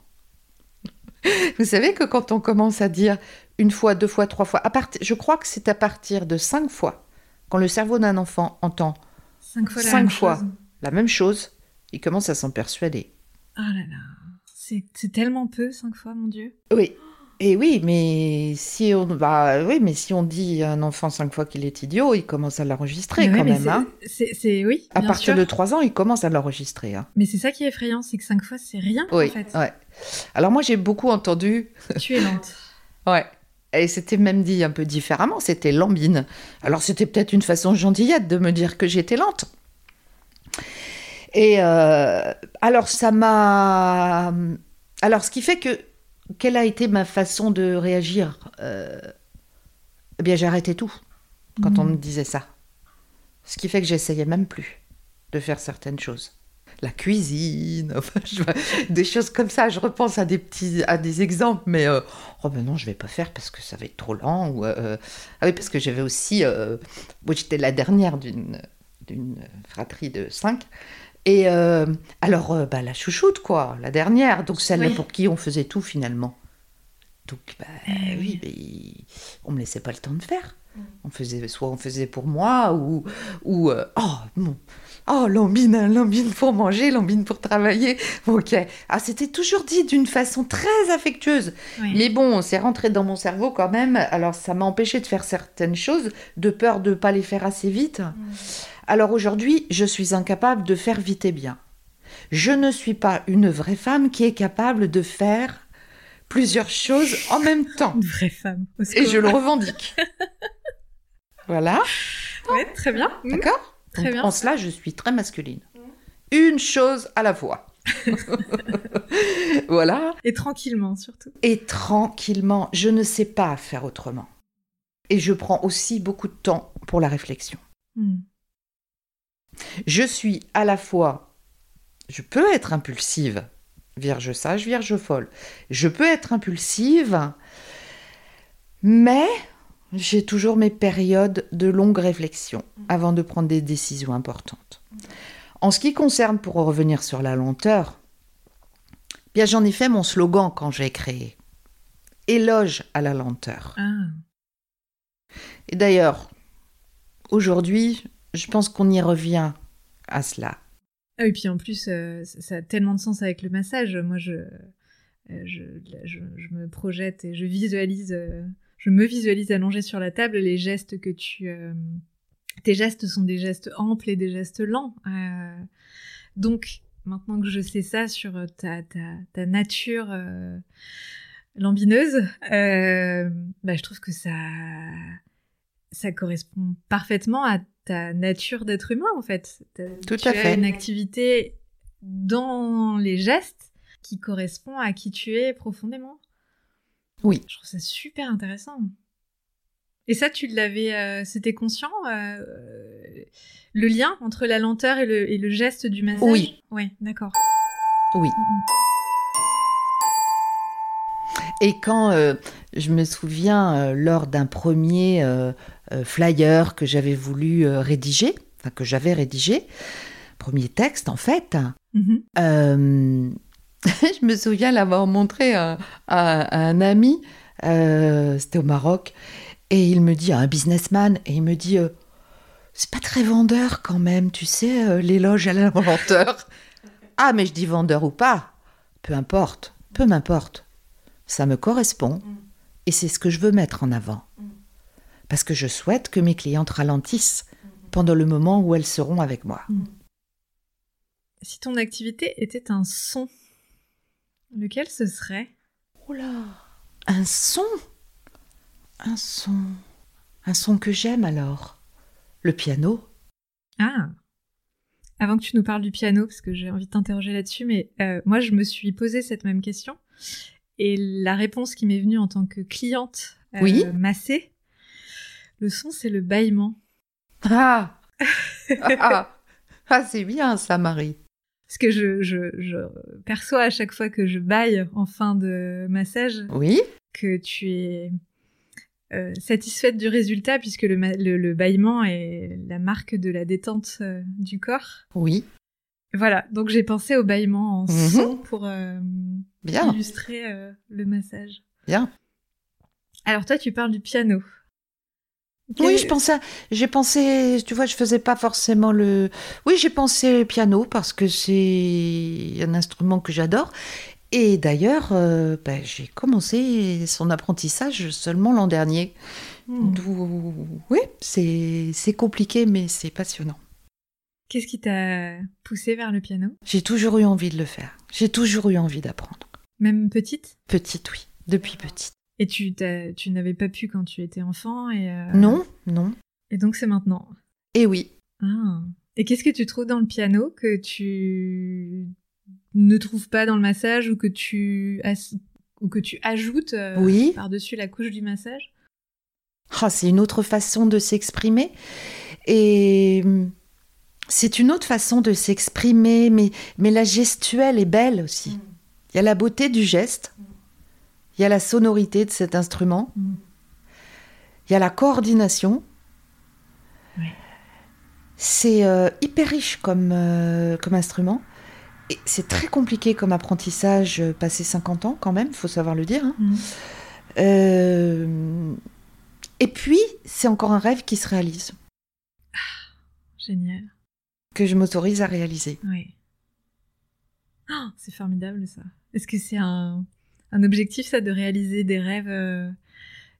Vous savez que quand on commence à dire une fois, deux fois, trois fois, à je crois que c'est à partir de cinq fois, quand le cerveau d'un enfant entend
cinq fois, la, même
fois la, même chose, il commence à s'en persuader.
Oh là là, c'est tellement peu, cinq fois, mon Dieu.
Oui, et oui, mais si on, bah, oui, mais si on dit à un enfant cinq fois qu'il est idiot, il commence à l'enregistrer quand même. Hein.
C'est, oui.
À partir de trois ans, il commence à l'enregistrer. Hein.
Mais c'est ça qui est effrayant, c'est que cinq fois, c'est rien.
Oui,
en fait.
ouais. Alors moi, j'ai beaucoup entendu.
Tu es lente.
ouais. Et c'était même dit un peu différemment, c'était lambine. Alors c'était peut-être une façon gentillette de me dire que j'étais lente. Et euh, alors ça m'a... Alors ce qui fait que quelle a été ma façon de réagir euh, Eh bien, arrêté tout quand on mhm. me disait ça. Ce qui fait que j'essayais même plus de faire certaines choses. La cuisine, des choses comme ça. Je repense à des petits, à des exemples, mais euh, oh ben non, je vais pas faire parce que ça va être trop lent. Ou, euh, ah oui, parce que j'avais aussi, moi j'étais la dernière d'une d'une fratrie de cinq. Et euh, alors, euh, bah, la chouchoute, quoi, la dernière, donc celle pour qui on faisait tout finalement. Donc, bah, eh oui, mais on me laissait pas le temps de faire. Mm. On faisait, soit on faisait pour moi, ou, ou euh, oh, bon, oh, lambine, lambine pour manger, lambine pour travailler. Ok. Ah, c'était toujours dit d'une façon très affectueuse. Mais bon, c'est rentré dans mon cerveau quand même. Alors, ça m'a empêché de faire certaines choses, de peur de ne pas les faire assez vite. Alors aujourd'hui, je suis incapable de faire vite et bien. Je ne suis pas une vraie femme qui est capable de faire plusieurs choses en même temps.
Une vraie femme.
Et je le revendique. voilà.
Ouais, très bien.
D'accord? Très bien. En cela, je suis très masculine. Une chose à la fois. voilà.
Et tranquillement, surtout.
Et tranquillement. Je ne sais pas faire autrement. Et je prends aussi beaucoup de temps pour la réflexion. Hmm. Je suis à la fois, je peux être impulsive, vierge sage, vierge folle. Je peux être impulsive, mais j'ai toujours mes périodes de longue réflexion avant de prendre des décisions importantes. En ce qui concerne, pour revenir sur la lenteur, bien j'en ai fait mon slogan quand j'ai créé. Éloge à la lenteur. Ah. Et d'ailleurs, aujourd'hui, je pense qu'on y revient à cela.
Ah, et puis en plus, euh, ça a tellement de sens avec le massage. Moi, je, euh, je, je, me projette et je visualise, euh, je me visualise allongée sur la table. Les gestes que tu. tes gestes sont des gestes amples et des gestes lents. donc, maintenant que je sais ça sur ta, ta, ta nature lambineuse, bah, je trouve que ça ça correspond parfaitement à ta nature d'être humain en fait.
Tout
tu
à
as
fait.
une activité dans les gestes qui correspond à qui tu es profondément.
Oui.
Je trouve ça super intéressant. Et ça, tu l'avais, euh, c'était conscient euh, le lien entre la lenteur et le, et le geste du massage?
Oui.
Ouais, d'accord.
Oui.
Mm,
Et quand euh, je me souviens lors d'un premier flyer que j'avais voulu rédiger, enfin que j'avais rédigé, premier texte en fait,
mm. Mhm.
je me souviens l'avoir montré à, à- à un ami, euh, c'était au Maroc, et il me dit, à un businessman, et il me dit, euh, c'est pas très vendeur quand même, tu sais, euh, l'éloge à la lenteur. ah, mais je dis vendeur ou pas, peu importe, peu m'importe, ça me correspond,
Mm.
et c'est ce que je veux mettre en avant.
Mm.
Parce que je souhaite que mes clientes ralentissent pendant le moment où elles seront avec moi.
Si ton activité était un son, lequel ce serait?
Oh là Un son Un son. Un son que j'aime alors. Le piano.
Ah Avant que tu nous parles du piano, parce que j'ai envie de t'interroger là-dessus, mais euh, moi je me suis posé cette même question. Et la réponse qui m'est venue en tant que cliente euh,
Oui.
massée, le son c'est le bâillement.
Ah Ah, Ah, c'est bien ça, Marie.
Parce que je, je, je perçois à chaque fois que je baille en fin de massage
Oui
que tu es euh, satisfaite du résultat puisque le, ma- le, le bâillement est la marque de la détente euh, du corps.
Oui.
Voilà, donc j'ai pensé au bâillement en
Mhm.
son pour euh,
Bien,
illustrer le massage.
bien.
Alors toi, tu parles du piano.
Oui, je pensais, j'ai pensé, tu vois, je faisais pas forcément le. Oui, j'ai pensé piano parce que c'est un instrument que j'adore. Et d'ailleurs, euh, ben, j'ai commencé son apprentissage seulement l'an dernier.
Hmm.
D'où- Oui, c'est c'est compliqué, mais c'est passionnant.
Qu'est-ce qui t'a poussé vers le piano?
J'ai toujours eu envie de le faire. J'ai toujours eu envie d'apprendre.
Même petite?
Petite, oui, depuis petite.
Et tu, tu n'avais pas pu quand tu étais enfant et euh,
Non, non.
Et donc c'est maintenant.
Et oui.
Ah. Et qu'est-ce que tu trouves dans le piano que tu ne trouves pas dans le massage ou que tu as- ou que tu ajoutes euh,
Oui.
par-dessus la couche du massage?
Ah, c'est une autre façon de s'exprimer. Et hum, c'est une autre façon de s'exprimer, mais, mais la gestuelle est belle aussi. Il y a la beauté du geste, il y a la sonorité de cet instrument,
Mm.
il y a la coordination. C'est euh, hyper riche comme, euh, comme instrument. Et c'est très compliqué comme apprentissage, euh, passé 50 ans quand même, il faut savoir le dire. hein.
Mm.
Et puis, c'est encore un rêve qui se réalise,
Génial.
que je m'autorise à réaliser.
Oui. Ah, c'est formidable ça. Est-ce que c'est un, un objectif ça de réaliser des rêves euh,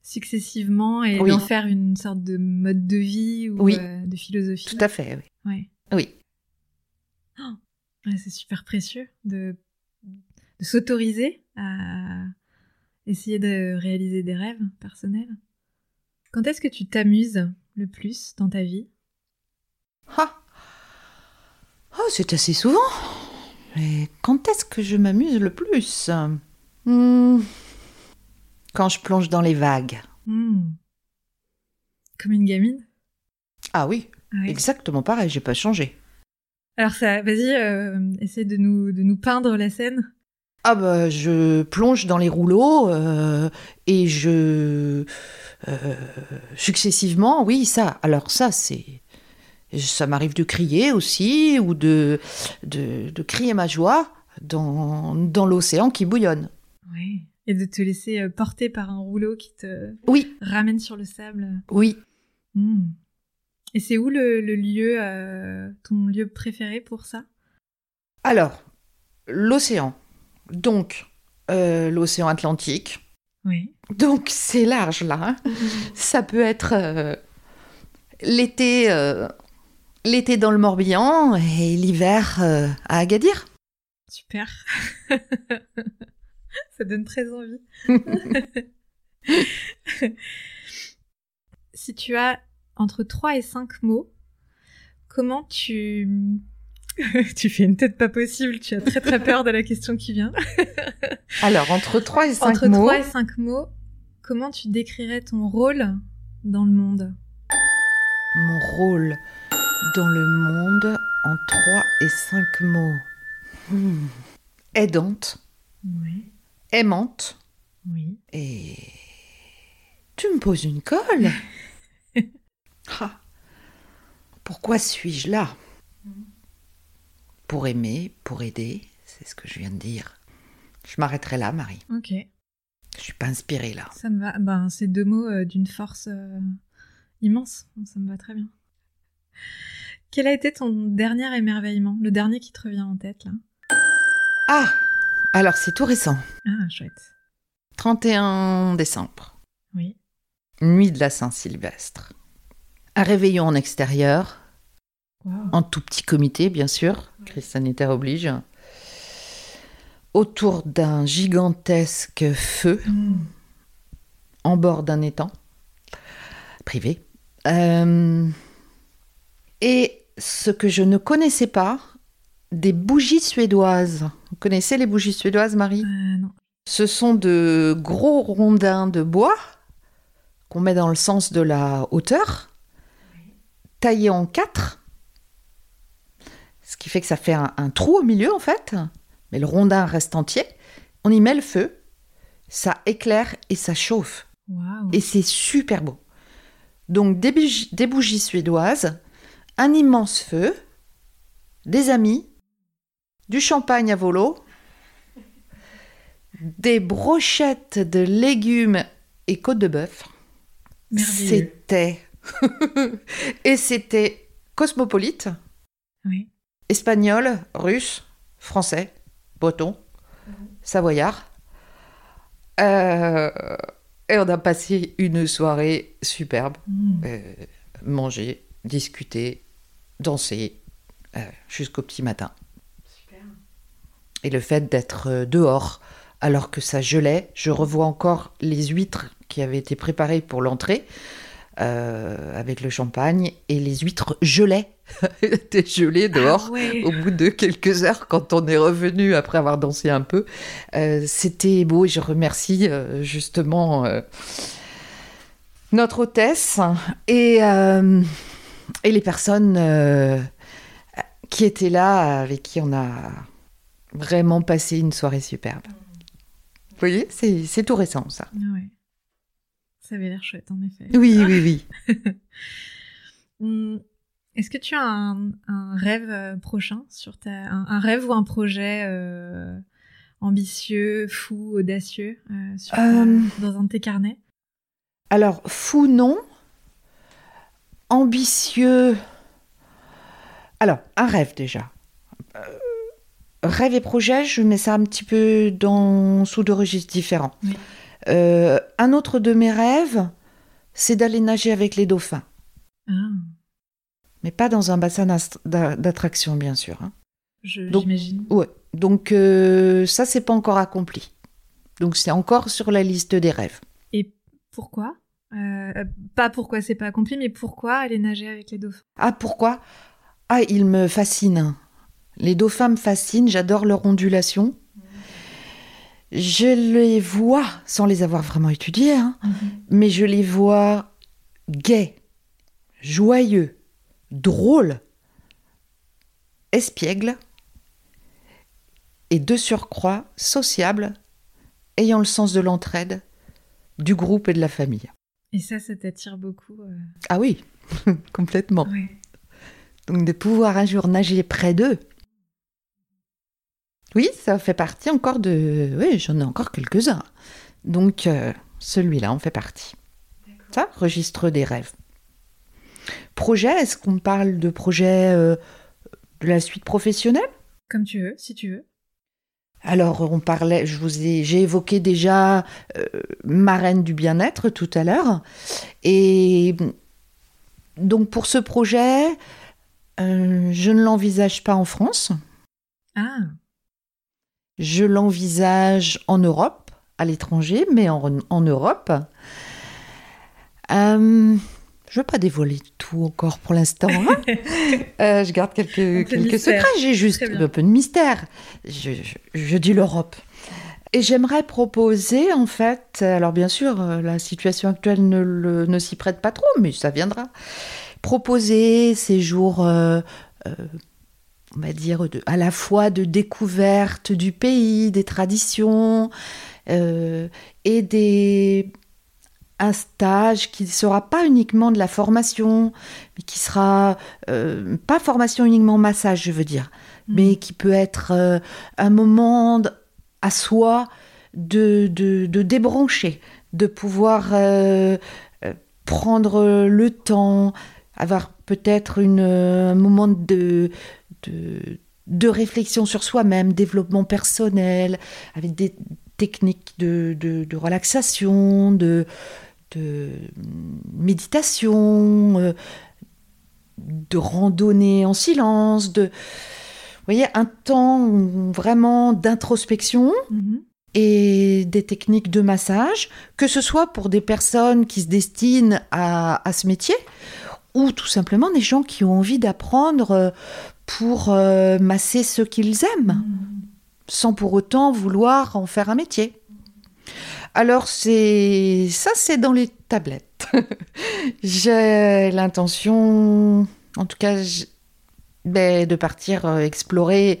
successivement et
Oui.
d'en faire une sorte de mode de vie ou
Oui.
euh, de philosophie
Tout à fait, oui.
Ouais.
Oui.
Ouais, c'est super précieux de, de s'autoriser à essayer de réaliser des rêves personnels. Quand est-ce que tu t'amuses le plus dans ta vie?
Ah. Oh, c'est assez souvent. Mais quand est-ce que je m'amuse le plus? Hmm. Quand je plonge dans les vagues.
Hmm. Comme une gamine?
Ah oui,
Ouais.
exactement pareil, j'ai pas changé.
Alors ça, vas-y, euh, essaie de nous, de nous peindre la scène.
Ah bah je plonge dans les rouleaux euh, et je euh, successivement, oui ça. Alors ça c'est ça m'arrive de crier aussi ou de de, de crier ma joie dans dans l'océan qui bouillonne.
Ouais. Et de te laisser euh, porter par un rouleau qui te
Oui,
ramène sur le sable.
oui.
Hmm. Et c'est où le, le lieu, euh, ton lieu préféré pour ça?
Alors l'océan, donc euh, l'océan Atlantique.
Oui.
Donc c'est large là. hein. Ça peut être euh, l'été, l'été dans le Morbihan et l'hiver à Agadir.
Super. Ça donne très envie. si tu as entre 3 et 5 mots, comment tu... tu fais une tête pas possible, tu as très très peur de la question qui vient.
Alors, entre 3 et 5
entre
mots...
3 et 5 mots, comment tu décrirais ton rôle dans le monde?
Mon rôle dans le monde en 3 et 5 mots. Hmm. Aidante.
Oui.
Aimante.
Oui.
Et... Tu me poses une colle Ah. Pourquoi suis-je là? Pour aimer, pour aider, c'est ce que je viens de dire. Je m'arrêterai là, Marie.
Ok.
Je suis pas inspirée là.
Ça me va. Ben, c'est deux mots euh, d'une force euh, immense. Ça me va très bien. Quel a été ton dernier émerveillement? Le dernier qui te revient en tête, là?
Ah Alors, c'est tout récent.
Ah, chouette.
31 décembre.
Oui.
Nuit de la Saint-Sylvestre. Un réveillon en extérieur,
Wow.
en tout petit comité, bien sûr, crise sanitaire oblige, autour d'un gigantesque feu
Mm.
en bord d'un étang privé. Euh, et ce que je ne connaissais pas, des bougies suédoises. Vous connaissez les bougies suédoises, Marie?
Euh, non.
Ce sont de gros rondins de bois qu'on met dans le sens de la hauteur, taillés en quatre, ce qui fait que ça fait un, un trou au milieu en fait, mais le rondin reste entier. On y met le feu, ça éclaire et ça chauffe.
Waouh.
Et c'est super beau. Donc des bougies suédoises, un immense feu, des amis, du champagne à volo, des brochettes de légumes et côtes de bœuf. C'était et c'était cosmopolite,
Oui.
espagnol, russe, français, breton, savoyard. Euh, et on a passé une soirée superbe.
Mm.
Euh, manger, discuter, danser euh, jusqu'au petit matin. Et le fait d'être euh, dehors alors que ça gelait, je revois encore les huîtres qui avaient été préparées pour l'entrée euh, avec le champagne et les huîtres gelaient, étaient gelées dehors.
Ah ouais.
Au bout de quelques heures, quand on est revenu après avoir dansé un peu, euh, c'était beau et je remercie euh, justement notre hôtesse et, et les personnes qui étaient là, avec qui on a vraiment passé une soirée superbe. Vous voyez, c'est c'est tout récent ça.
Ah ouais. Ça avait l'air chouette, en effet.
Oui, oui, oui.
Hmm. Est-ce que tu as un, un rêve euh, prochain sur ta un, un rêve ou un projet euh, ambitieux, fou, audacieux euh, sur ta-
Euh.
dans un de tes carnets?
Alors, fou, non. Ambitieux. Alors, un rêve déjà. Rêve et projet, je mets ça un petit peu dans, sous deux registres différents.
Oui.
Euh, un autre de mes rêves, c'est d'aller nager avec les dauphins.
Ah,
Mais pas dans un bassin d'attraction, bien sûr. hein.
j'imagine.
Ouais. Donc, euh, ça, c'est pas encore accompli. Donc, c'est encore sur la liste des rêves.
Et pourquoi? Euh, Pas pourquoi c'est pas accompli, mais pourquoi aller nager avec les dauphins?
Ah, pourquoi? Ah, ils me fascinent. Les dauphins me fascinent, j'adore leur ondulation. Je les vois, sans les avoir vraiment étudiés, hein, mais je les vois gais, joyeux, drôles, espiègles, et de surcroît sociables, ayant le sens de l'entraide, du groupe et de la famille.
Et ça, ça t'attire beaucoup. euh,
Ah oui, complètement.
ouais.
Donc de pouvoir un jour nager près d'eux. Oui, ça fait partie encore de... Oui, j'en ai encore quelques-uns. Donc euh, celui-là en fait partie. Ça, registre des rêves. Projet, est-ce qu'on parle de projet euh, de la suite professionnelle?
Comme tu veux, si tu veux.
Alors, on parlait, je vous ai, j'ai évoqué déjà euh, marraine du bien-être tout à l'heure. Et donc, pour ce projet, euh, je ne l'envisage pas en France.
Ah,
Je l'envisage en Europe, à l'étranger, mais en, en Europe. Euh, Je veux pas dévoiler tout encore pour l'instant. Hein. Euh, je garde quelques, quelques secrets. J'ai juste un peu de mystère. Je, dis l'Europe. Et j'aimerais proposer, en fait, alors bien sûr, euh, la situation actuelle ne, ne s'y prête pas trop, mais ça viendra. Proposer ces jours, euh, on va dire, de, à la fois de découverte du pays, des traditions, et des un stage qui ne sera pas uniquement de la formation, mais qui sera euh, pas formation uniquement massage, je veux dire, mm. mais qui peut être euh, un moment à soi de, de, débrancher, de pouvoir euh, prendre le temps, avoir peut-être un moment de, de, de réflexion sur soi-même, développement personnel, avec des techniques de, de relaxation, de, de méditation, euh, de randonnée en silence, de, vous voyez, un temps vraiment d'introspection. Mhm. et des techniques de massage, que ce soit pour des personnes qui se destinent à, ce métier ou tout simplement des gens qui ont envie d'apprendre euh, pour euh, masser ce qu'ils aiment, sans pour autant vouloir en faire un métier. Alors c'est ça, c'est dans les tablettes. J'ai l'intention, en tout cas, ben, de partir euh, explorer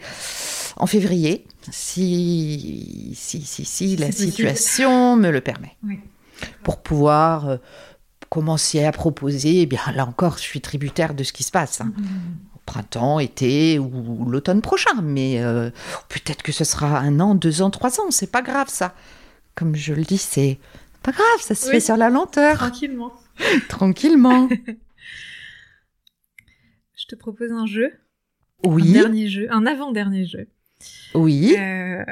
en février, si si si, si la situation me le permet, pour pouvoir euh, commencer à proposer. Eh bien là encore, je suis tributaire de ce qui se passe. Hein. Mm-hmm. Printemps, été ou l'automne prochain. Mais euh, peut-être que ce sera un an, deux ans, trois ans. C'est pas grave ça comme je le dis, c'est pas grave, ça se fait sur la lenteur.
Tranquillement.
Tranquillement.
je te propose un jeu.
Oui.
Un dernier jeu, un avant-dernier jeu.
Oui.
Euh,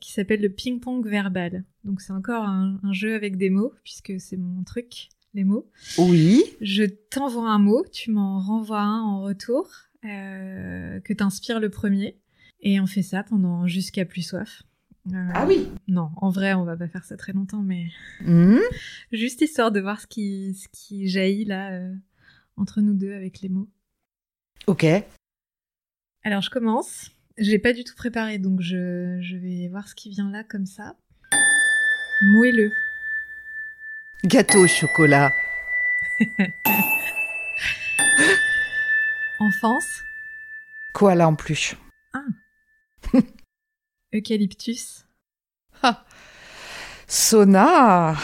qui s'appelle le ping-pong verbal. Donc c'est encore un, jeu avec des mots, puisque c'est mon truc, les mots.
Oui.
Je t'envoie un mot, tu m'en renvoies un en retour, euh, que t'inspires le premier. Et on fait ça pendant jusqu'à plus soif.
Euh, ah oui
Non, en vrai, on va pas faire ça très longtemps, mais
hmm
juste histoire de voir ce qui, ce qui jaillit là euh, entre nous deux avec les mots.
Ok.
Alors je commence. Je l'ai pas du tout préparé, donc je, je vais voir ce qui vient là comme ça. Moelleux.
Gâteau au chocolat.
Enfance.
Quoi là en plus
Ah. Eucalyptus.
Ah. Sauna.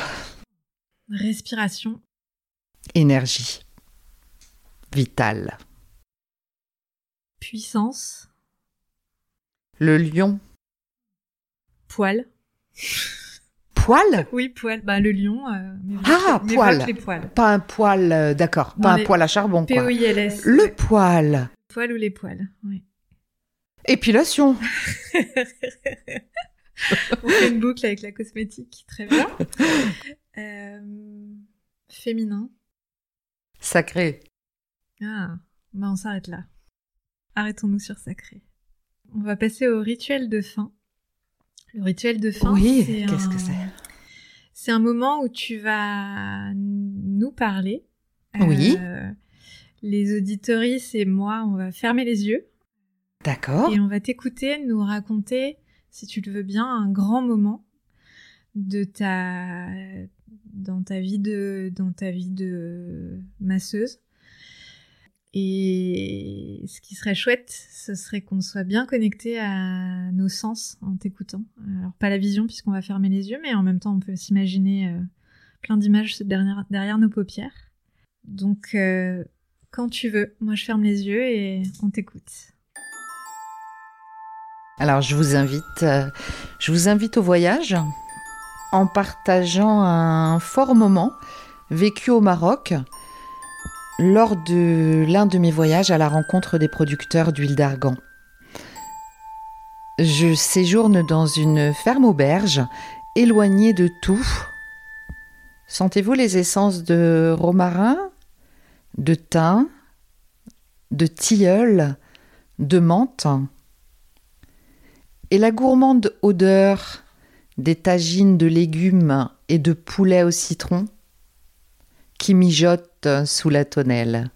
Respiration.
Énergie. Vital.
Puissance.
Le lion.
Poil.
Poil?
Oui, poil. Bah, le lion. Euh,
ah, poil. Pas un poil, euh, d'accord. Pas un poil à charbon, quoi. Le poil.
Poil ou les poils, oui.
Épilation.
On fait une boucle avec la cosmétique, très bien. Euh, féminin.
Sacré.
Ah, bah on s'arrête là. Arrêtons-nous sur sacré. On va passer au rituel de fin. Le rituel de fin.
Oui, qu'est-ce que c'est?
C'est un moment où tu vas nous parler.
Oui.
Euh, les auditoristes et moi, on va fermer les yeux
D'accord.
Et on va t'écouter nous raconter, si tu le veux bien, un grand moment de ta dans ta vie de dans ta vie de masseuse. Et ce qui serait chouette, ce serait qu'on soit bien connecté à nos sens en t'écoutant. Alors pas la vision puisqu'on va fermer les yeux, mais en même temps on peut s'imaginer euh, plein d'images derrière, nos paupières. Donc euh, quand tu veux, moi je ferme les yeux et on t'écoute.
Alors je vous invite, euh, je vous invite au voyage en partageant un fort moment vécu au Maroc lors de l'un de mes voyages à la rencontre des producteurs d'huile d'argan. Je séjourne dans une ferme auberge éloignée de tout. Sentez-vous les essences de romarin, de thym, de tilleul, de menthe et la gourmande odeur des tagines de légumes et de poulet au citron qui chute sous la tonnelle.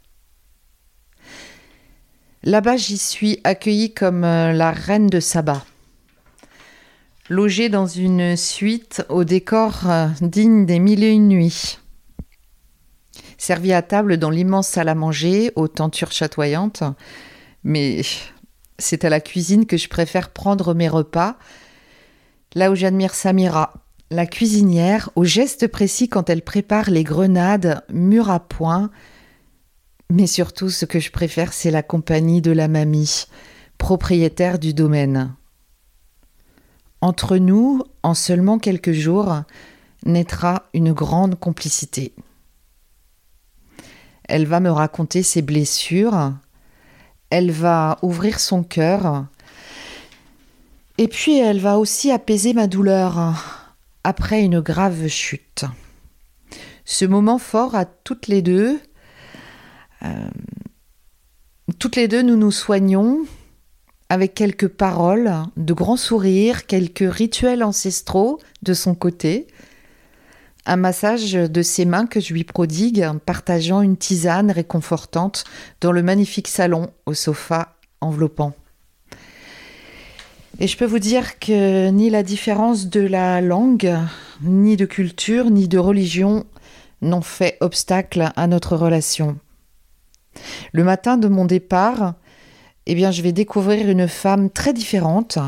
Là-bas, j'y suis accueillie comme euh, la reine de Saba. Logée dans une suite au décor euh, digne des mille et une nuits. Servie à table dans l'immense salle à manger, aux tentures chatoyantes. Mais c'est à la cuisine que je préfère prendre mes repas, là où j'admire Samira, la cuisinière, au geste précis quand elle prépare les grenades, mûres à point, mais surtout, ce que je préfère, c'est la compagnie de la mamie, propriétaire du domaine. Entre nous, en seulement quelques jours, naîtra une grande complicité. Elle va me raconter ses blessures, elle va ouvrir son cœur, et puis elle va aussi apaiser ma douleur après une grave chute. Ce moment fort à toutes les deux, euh, toutes les deux, nous nous soignons avec quelques paroles, de grands sourires, quelques rituels ancestraux de son côté, un massage de ses mains que je lui prodigue, partageant une tisane réconfortante dans le magnifique salon au sofa enveloppant. Et je peux vous dire que ni la différence de la langue, ni de culture, ni de religion n'ont fait obstacle à notre relation. Le matin de mon départ, eh bien, je vais découvrir une femme très différente.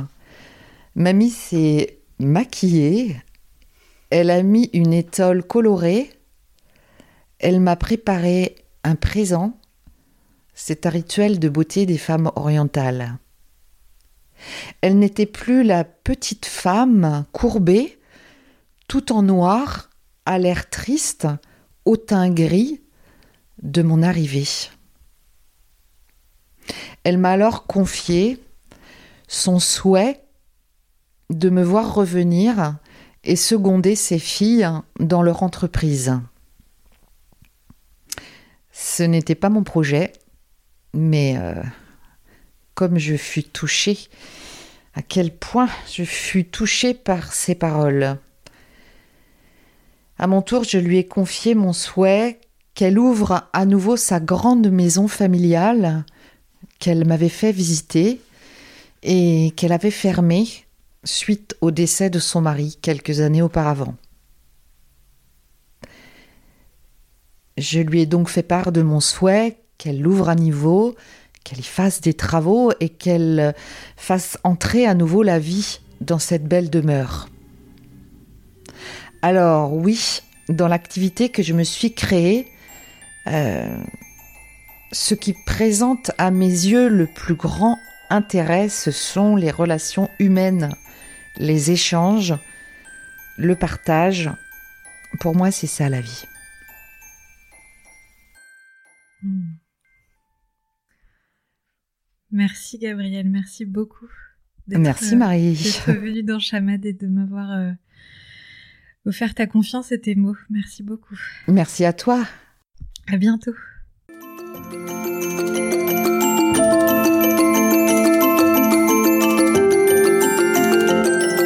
Mamie s'est maquillée, elle a mis une étole colorée, elle m'a préparé un présent. C'est un rituel de beauté des femmes orientales. Elle n'était plus la petite femme courbée, tout en noir, à l'air triste, au teint gris, de mon arrivée. Elle m'a alors confié son souhait de me voir revenir et seconder ses filles dans leur entreprise. Ce n'était pas mon projet, mais euh, comme je fus touchée, à quel point je fus touchée par ces paroles. À mon tour, je lui ai confié mon souhait qu'elle ouvre à nouveau sa grande maison familiale qu'elle m'avait fait visiter et qu'elle avait fermée suite au décès de son mari quelques années auparavant. Je lui ai donc fait part de mon souhait qu'elle l'ouvre à niveau, qu'elle y fasse des travaux et qu'elle fasse entrer à nouveau la vie dans cette belle demeure. Alors oui, dans l'activité que je me suis créée, euh, ce qui présente à mes yeux le plus grand intérêt, ce sont les relations humaines, les échanges, le partage. Pour moi, c'est ça la vie.
Hmm. Merci Gabrielle, merci beaucoup.
Merci Marie.
Euh, d'être venue dans Chamad et de m'avoir euh, offert ta confiance et tes mots. Merci beaucoup.
Merci à toi.
À bientôt.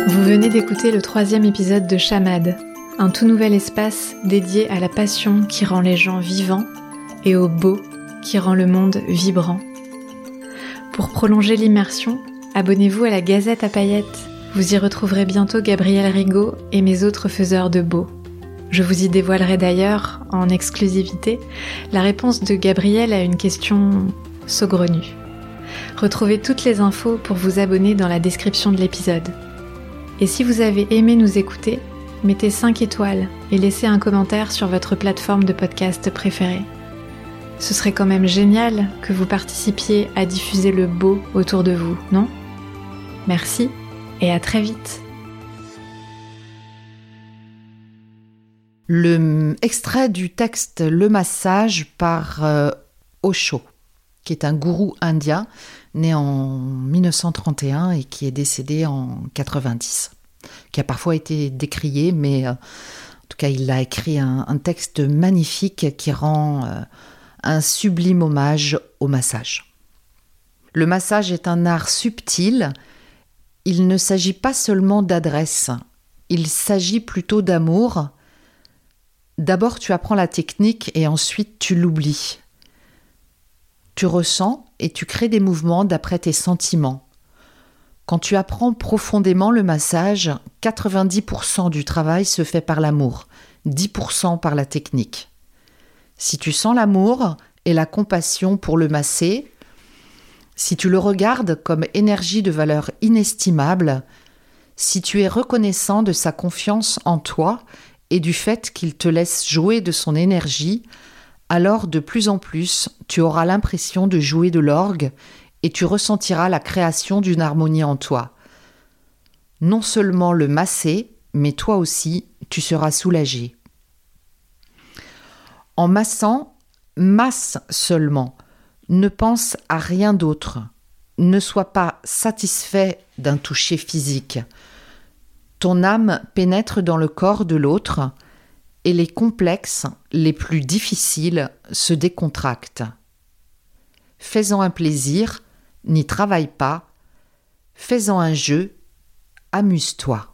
Vous venez d'écouter le troisième épisode de Chamad, un tout nouvel espace dédié à la passion qui rend les gens vivants et au beau qui rend le monde vibrant. Pour prolonger l'immersion, abonnez-vous à la Gazette à paillettes. Vous y retrouverez bientôt Gabriel Rigaud et mes autres faiseurs de beau. Je vous y dévoilerai d'ailleurs, en exclusivité, la réponse de Gabriel à une question saugrenue. Retrouvez toutes les infos pour vous abonner dans la description de l'épisode. Et si vous avez aimé nous écouter, mettez 5 étoiles et laissez un commentaire sur votre plateforme de podcast préférée. Ce serait quand même génial que vous participiez à diffuser le beau autour de vous, non? Merci et à très vite.
Le extrait du texte Le massage par euh, Osho, qui est un gourou indien né en 1931 et qui est décédé en 90, qui a parfois été décrié, mais euh, en tout cas il a écrit un, texte magnifique qui rend euh, un sublime hommage au massage. Le massage est un art subtil, il ne s'agit pas seulement d'adresse, il s'agit plutôt d'amour, D'abord, tu apprends la technique et ensuite tu l'oublies. Tu ressens et tu crées des mouvements d'après tes sentiments. Quand tu apprends profondément le massage, 90% du travail se fait par l'amour, 10% par la technique. Si tu sens l'amour et la compassion pour le masser, si tu le regardes comme énergie de valeur inestimable, si tu es reconnaissant de sa confiance en toi et du fait qu'il te laisse jouer de son énergie, alors de plus en plus tu auras l'impression de jouer de l'orgue et tu ressentiras la création d'une harmonie en toi. Non seulement le masser, mais toi aussi, tu seras soulagé. En massant, masse seulement. Ne pense à rien d'autre. Ne sois pas satisfait d'un toucher physique. Ton âme pénètre dans le corps de l'autre et les complexes les plus difficiles se décontractent. Fais-en un plaisir, n'y travaille pas, fais-en un jeu, amuse-toi.